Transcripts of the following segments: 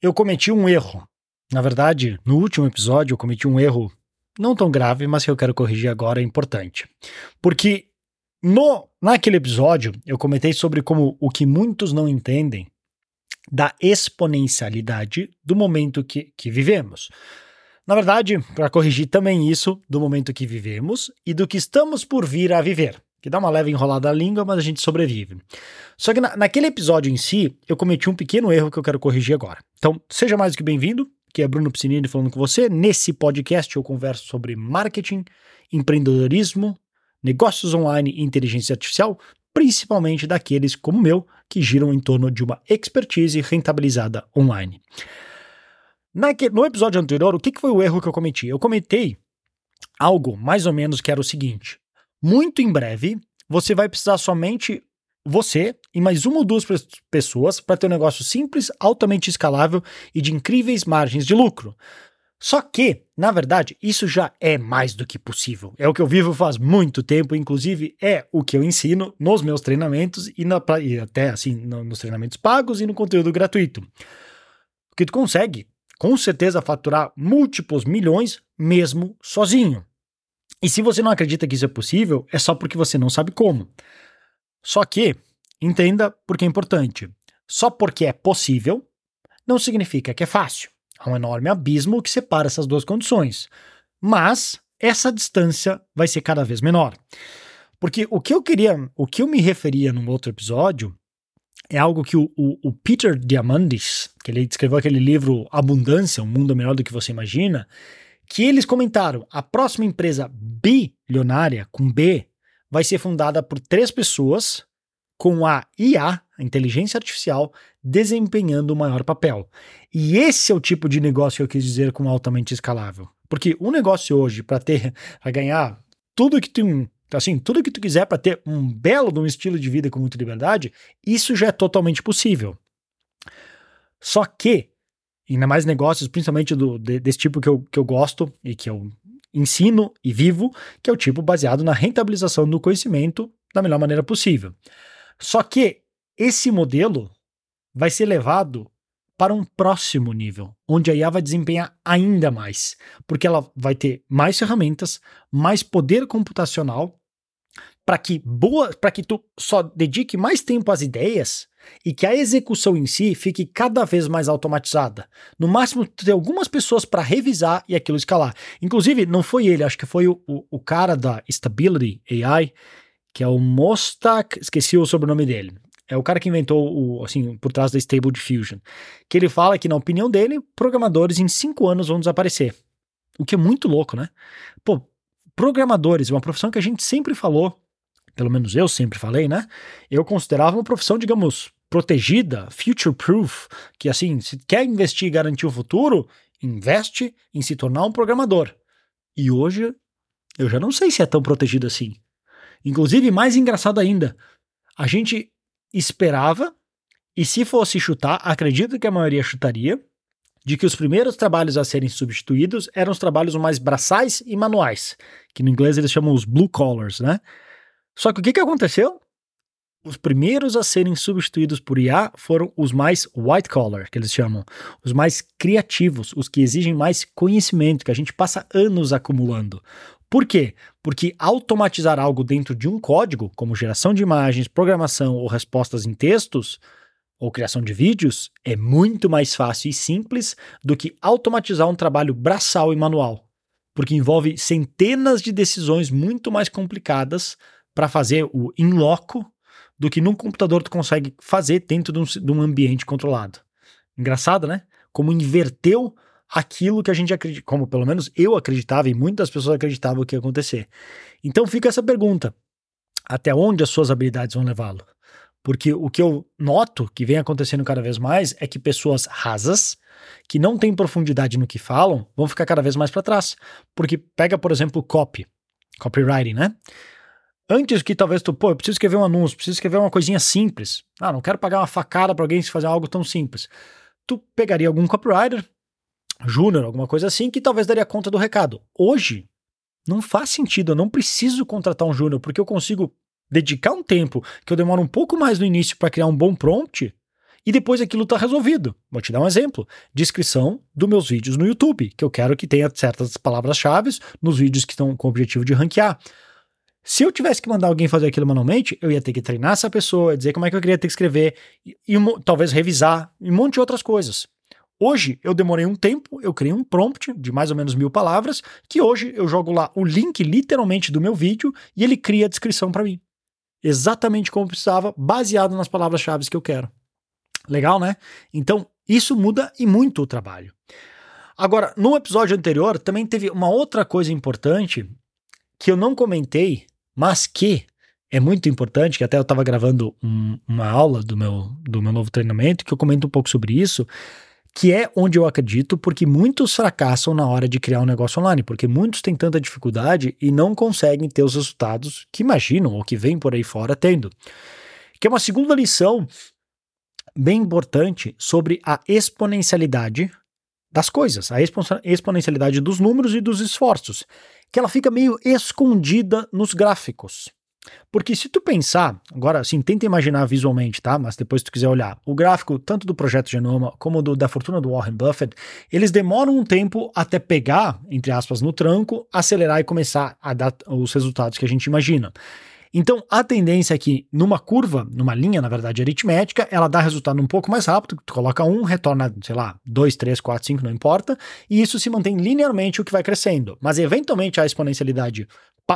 eu cometi um erro. Na verdade, no último episódio, eu cometi um erro não tão grave, mas que eu quero corrigir agora é importante. Porque no naquele episódio eu comentei sobre como o que muitos não entendem da exponencialidade do momento que, que vivemos. Na verdade, para corrigir também isso do momento que vivemos e do que estamos por vir a viver, que dá uma leve enrolada na língua, mas a gente sobrevive. Só que na, naquele episódio em si, eu cometi um pequeno erro que eu quero corrigir agora. Então, seja mais do que bem-vindo, que é Bruno Piscinini falando com você. Nesse podcast eu converso sobre marketing, empreendedorismo, negócios online e inteligência artificial, principalmente daqueles como o meu, que giram em torno de uma expertise rentabilizada online. no episódio anterior, o que foi o erro que eu cometi? Eu cometei algo mais ou menos que era o seguinte: muito em breve, você vai precisar somente você e mais uma ou duas pessoas para ter um negócio simples, altamente escalável e de incríveis margens de lucro. Só que, na verdade, isso já é mais do que possível. É o que eu vivo faz muito tempo, inclusive é o que eu ensino nos meus treinamentos e, na, e até assim no, nos treinamentos pagos e no conteúdo gratuito. O que tu consegue, com certeza, faturar múltiplos milhões mesmo sozinho. E se você não acredita que isso é possível, é só porque você não sabe como. Só que, entenda porque é importante. Só porque é possível, não significa que é fácil. Há um enorme abismo que separa essas duas condições. Mas essa distância vai ser cada vez menor. Porque o que eu queria, o que eu me referia num outro episódio, é algo que o, o, o Peter Diamandis, que ele escreveu aquele livro Abundância, um mundo melhor do que você imagina, que eles comentaram: a próxima empresa bilionária, com B, vai ser fundada por três pessoas com a IA, a inteligência artificial, desempenhando o maior papel. E esse é o tipo de negócio que eu quis dizer com altamente escalável. Porque o um negócio hoje, para ter, para ganhar tudo que tu, assim, tudo que tu quiser para ter um belo um estilo de vida com muita liberdade, isso já é totalmente possível. Só que, ainda mais negócios, principalmente do, desse tipo que eu, que eu gosto e que eu ensino e vivo, que é o tipo baseado na rentabilização do conhecimento da melhor maneira possível. Só que esse modelo vai ser levado para um próximo nível, onde a IA vai desempenhar ainda mais, porque ela vai ter mais ferramentas, mais poder computacional para que boa, para que tu só dedique mais tempo às ideias e que a execução em si fique cada vez mais automatizada. No máximo, ter algumas pessoas para revisar e aquilo escalar. Inclusive, não foi ele, acho que foi o, o, o cara da Stability AI, que é o Mostak, esqueci o sobrenome dele. É o cara que inventou o, assim, por trás da Stable Diffusion. Que ele fala que, na opinião dele, programadores em cinco anos vão desaparecer. O que é muito louco, né? Pô, programadores, uma profissão que a gente sempre falou, pelo menos eu sempre falei, né? Eu considerava uma profissão, digamos, protegida, future proof, que assim, se quer investir e garantir o futuro, investe em se tornar um programador. E hoje eu já não sei se é tão protegido assim. Inclusive, mais engraçado ainda, a gente esperava, e se fosse chutar, acredito que a maioria chutaria, de que os primeiros trabalhos a serem substituídos eram os trabalhos mais braçais e manuais, que no inglês eles chamam os blue collars, né? Só que o que, que aconteceu? Os primeiros a serem substituídos por IA foram os mais white collar, que eles chamam, os mais criativos, os que exigem mais conhecimento, que a gente passa anos acumulando. Por quê? Porque automatizar algo dentro de um código, como geração de imagens, programação ou respostas em textos, ou criação de vídeos, é muito mais fácil e simples do que automatizar um trabalho braçal e manual, porque envolve centenas de decisões muito mais complicadas para fazer o in loco do que num computador tu consegue fazer dentro de um, de um ambiente controlado. Engraçado, né? Como inverteu aquilo que a gente acredita, como pelo menos eu acreditava e muitas pessoas acreditavam que ia acontecer. Então fica essa pergunta: até onde as suas habilidades vão levá-lo? Porque o que eu noto que vem acontecendo cada vez mais é que pessoas rasas, que não têm profundidade no que falam, vão ficar cada vez mais para trás. Porque pega, por exemplo, copy, copywriting, né? Antes que talvez tu, pô, eu preciso escrever um anúncio, preciso escrever uma coisinha simples. Ah, não quero pagar uma facada para alguém se fazer algo tão simples. Tu pegaria algum copywriter, júnior, alguma coisa assim, que talvez daria conta do recado. Hoje, não faz sentido, eu não preciso contratar um júnior, porque eu consigo dedicar um tempo que eu demoro um pouco mais no início para criar um bom prompt e depois aquilo está resolvido. Vou te dar um exemplo: descrição dos meus vídeos no YouTube, que eu quero que tenha certas palavras-chave nos vídeos que estão com o objetivo de ranquear. Se eu tivesse que mandar alguém fazer aquilo manualmente, eu ia ter que treinar essa pessoa, dizer como é que eu queria ter que escrever, e, e talvez revisar, e um monte de outras coisas. Hoje eu demorei um tempo, eu criei um prompt de mais ou menos mil palavras, que hoje eu jogo lá o link literalmente do meu vídeo e ele cria a descrição para mim. Exatamente como precisava, baseado nas palavras-chave que eu quero. Legal, né? Então, isso muda e muito o trabalho. Agora, no episódio anterior também teve uma outra coisa importante que eu não comentei, mas que é muito importante, que até eu estava gravando um, uma aula do meu, do meu novo treinamento, que eu comento um pouco sobre isso, que é onde eu acredito, porque muitos fracassam na hora de criar um negócio online, porque muitos têm tanta dificuldade e não conseguem ter os resultados que imaginam ou que vêm por aí fora tendo. Que é uma segunda lição bem importante sobre a exponencialidade das coisas, a exponencialidade dos números e dos esforços, que ela fica meio escondida nos gráficos. Porque se tu pensar, agora assim, tenta imaginar visualmente, tá? Mas depois tu quiser olhar, o gráfico tanto do projeto Genoma como do, da fortuna do Warren Buffett, eles demoram um tempo até pegar, entre aspas, no tranco, acelerar e começar a dar os resultados que a gente imagina. Então, a tendência é que numa curva, numa linha, na verdade, aritmética, ela dá resultado um pouco mais rápido, tu coloca um, retorna, sei lá, 2, 3, 4, 5, não importa, e isso se mantém linearmente o que vai crescendo. Mas, eventualmente, a exponencialidade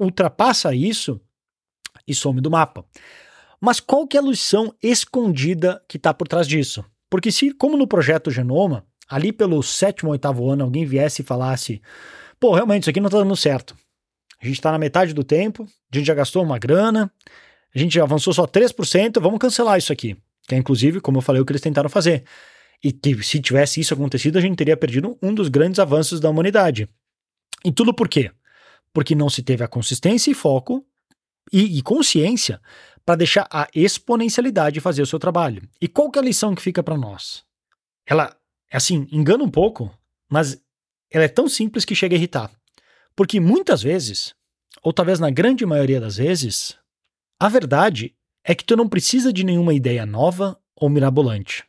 ultrapassa isso e some do mapa. Mas qual que é a lição escondida que está por trás disso? Porque se, como no projeto Genoma, ali pelo sétimo, oitavo ano, alguém viesse e falasse, pô, realmente, isso aqui não está dando certo. A gente está na metade do tempo, a gente já gastou uma grana, a gente avançou só 3%, vamos cancelar isso aqui. Que é, inclusive, como eu falei, o que eles tentaram fazer. E que, se tivesse isso acontecido, a gente teria perdido um dos grandes avanços da humanidade. E tudo por quê? Porque não se teve a consistência e foco e, e consciência para deixar a exponencialidade fazer o seu trabalho. E qual que é a lição que fica para nós? Ela, assim, engana um pouco, mas ela é tão simples que chega a irritar. Porque muitas vezes, ou talvez na grande maioria das vezes, a verdade é que tu não precisa de nenhuma ideia nova ou mirabolante.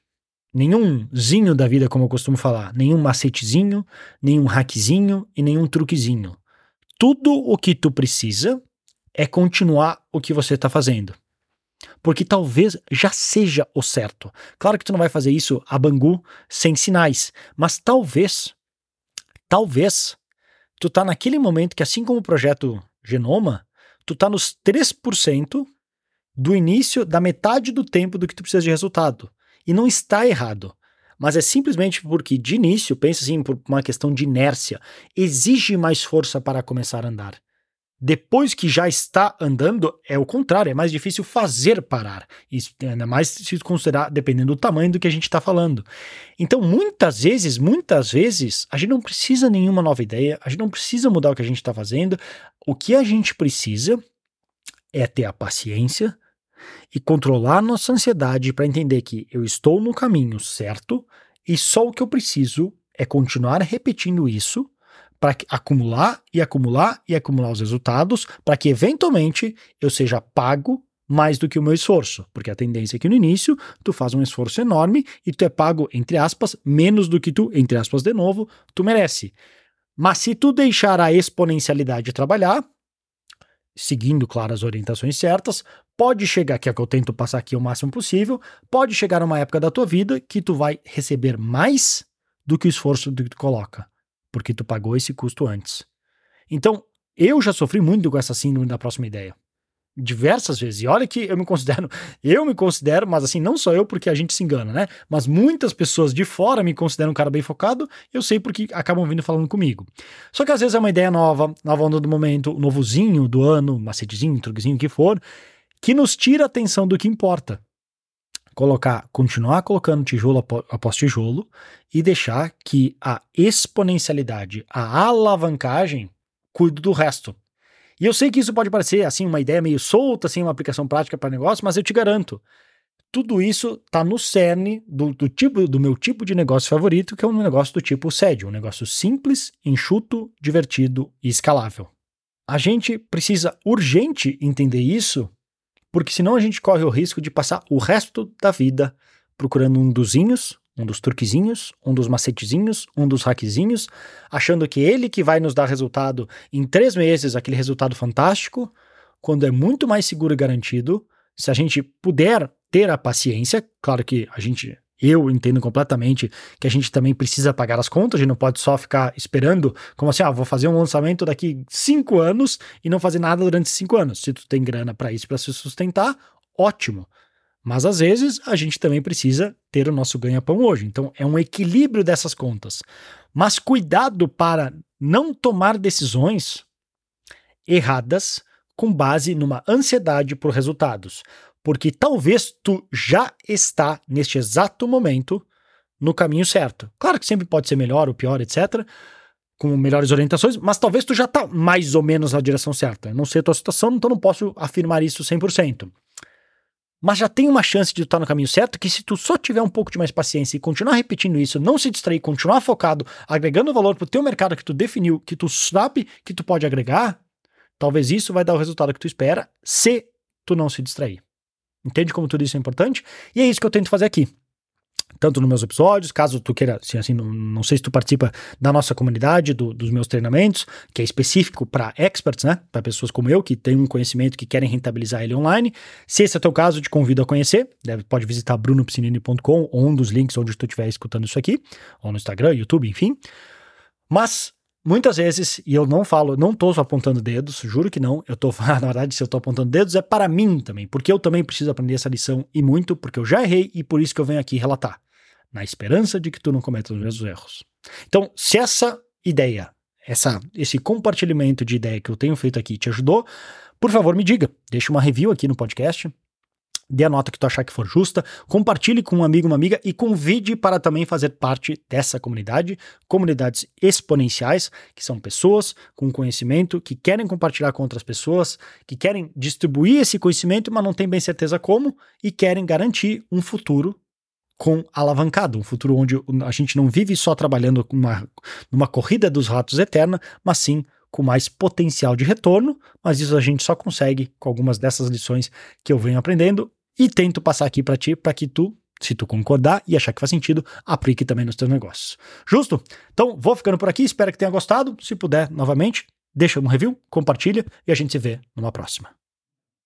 Nenhumzinho da vida, como eu costumo falar, nenhum macetezinho, nenhum hackzinho e nenhum truquezinho. Tudo o que tu precisa é continuar o que você está fazendo. Porque talvez já seja o certo. Claro que tu não vai fazer isso a Bangu sem sinais, mas talvez, talvez, tu tá naquele momento que assim como o projeto Genoma, tu tá nos 3% do início da metade do tempo do que tu precisa de resultado. E não está errado. Mas é simplesmente porque, de início, pensa assim, por uma questão de inércia, exige mais força para começar a andar. Depois que já está andando, é o contrário, é mais difícil fazer parar. Isso, ainda mais se considerar, dependendo do tamanho do que a gente está falando. Então, muitas vezes, muitas vezes, a gente não precisa nenhuma nova ideia, a gente não precisa mudar o que a gente está fazendo. O que a gente precisa é ter a paciência e controlar nossa ansiedade para entender que eu estou no caminho certo e só o que eu preciso é continuar repetindo isso para acumular e acumular e acumular os resultados, para que eventualmente eu seja pago mais do que o meu esforço, porque a tendência é que no início tu faz um esforço enorme e tu é pago, entre aspas, menos do que tu, entre aspas de novo, tu merece. Mas se tu deixar a exponencialidade trabalhar, seguindo, claro, as orientações certas, pode chegar, que é o que eu tento passar aqui o máximo possível, pode chegar uma época da tua vida que tu vai receber mais do que o esforço que tu coloca porque tu pagou esse custo antes. Então, eu já sofri muito com essa síndrome da próxima ideia. Diversas vezes. E olha que eu me considero, eu me considero, mas assim, não só eu, porque a gente se engana, né? Mas muitas pessoas de fora me consideram um cara bem focado, eu sei porque acabam vindo falando comigo. Só que às vezes é uma ideia nova, nova onda do momento, novozinho do ano, macetezinho, truquezinho, o que for, que nos tira a atenção do que importa colocar, continuar colocando tijolo após tijolo e deixar que a exponencialidade, a alavancagem, cuide do resto. E eu sei que isso pode parecer assim uma ideia meio solta, assim uma aplicação prática para negócio, mas eu te garanto, tudo isso está no cerne do, do, tipo do meu tipo de negócio favorito, que é um negócio do tipo SED, um negócio simples, enxuto, divertido e escalável. A gente precisa urgente entender isso porque senão a gente corre o risco de passar o resto da vida procurando um dozinhos, um dos truquezinhos, um dos macetezinhos, um dos hackzinhos, achando que ele que vai nos dar resultado em três meses, aquele resultado fantástico, quando é muito mais seguro e garantido, se a gente puder ter a paciência, claro que a gente eu entendo completamente que a gente também precisa pagar as contas, a gente não pode só ficar esperando, como assim, ah, vou fazer um lançamento daqui cinco anos e não fazer nada durante cinco anos. Se tu tem grana para isso, para se sustentar, ótimo. Mas às vezes a gente também precisa ter o nosso ganha-pão hoje. Então é um equilíbrio dessas contas. Mas cuidado para não tomar decisões erradas com base numa ansiedade por resultados porque talvez tu já está neste exato momento no caminho certo. Claro que sempre pode ser melhor ou pior, etc, com melhores orientações, mas talvez tu já está mais ou menos na direção certa. não sei a tua situação, então não posso afirmar isso 100%. Mas já tem uma chance de tu estar tá no caminho certo que se tu só tiver um pouco de mais paciência e continuar repetindo isso, não se distrair, continuar focado, agregando valor pro teu mercado que tu definiu, que tu sabe que tu pode agregar, talvez isso vai dar o resultado que tu espera se tu não se distrair. Entende como tudo isso é importante? E é isso que eu tento fazer aqui. Tanto nos meus episódios, caso tu queira, assim, assim não, não sei se tu participa da nossa comunidade, do, dos meus treinamentos, que é específico para experts, né? Para pessoas como eu, que têm um conhecimento que querem rentabilizar ele online. Se esse é o teu caso, te convido a conhecer. Deve, pode visitar brunopsinini.com ou um dos links onde tu estiver escutando isso aqui, ou no Instagram, YouTube, enfim. Mas Muitas vezes, e eu não falo, não tô só apontando dedos, juro que não, eu tô, na verdade, se eu tô apontando dedos é para mim também, porque eu também preciso aprender essa lição e muito, porque eu já errei e por isso que eu venho aqui relatar, na esperança de que tu não cometa os mesmos erros. Então, se essa ideia, essa, esse compartilhamento de ideia que eu tenho feito aqui te ajudou, por favor, me diga, deixa uma review aqui no podcast, dê a nota que tu achar que for justa, compartilhe com um amigo, uma amiga e convide para também fazer parte dessa comunidade, comunidades exponenciais, que são pessoas com conhecimento que querem compartilhar com outras pessoas, que querem distribuir esse conhecimento, mas não tem bem certeza como e querem garantir um futuro com alavancado, um futuro onde a gente não vive só trabalhando numa, numa corrida dos ratos eterna, mas sim com mais potencial de retorno, mas isso a gente só consegue com algumas dessas lições que eu venho aprendendo e tento passar aqui para ti para que tu, se tu concordar e achar que faz sentido, aplique também nos teus negócios. Justo? Então, vou ficando por aqui, espero que tenha gostado. Se puder, novamente, deixa um review, compartilha e a gente se vê numa próxima.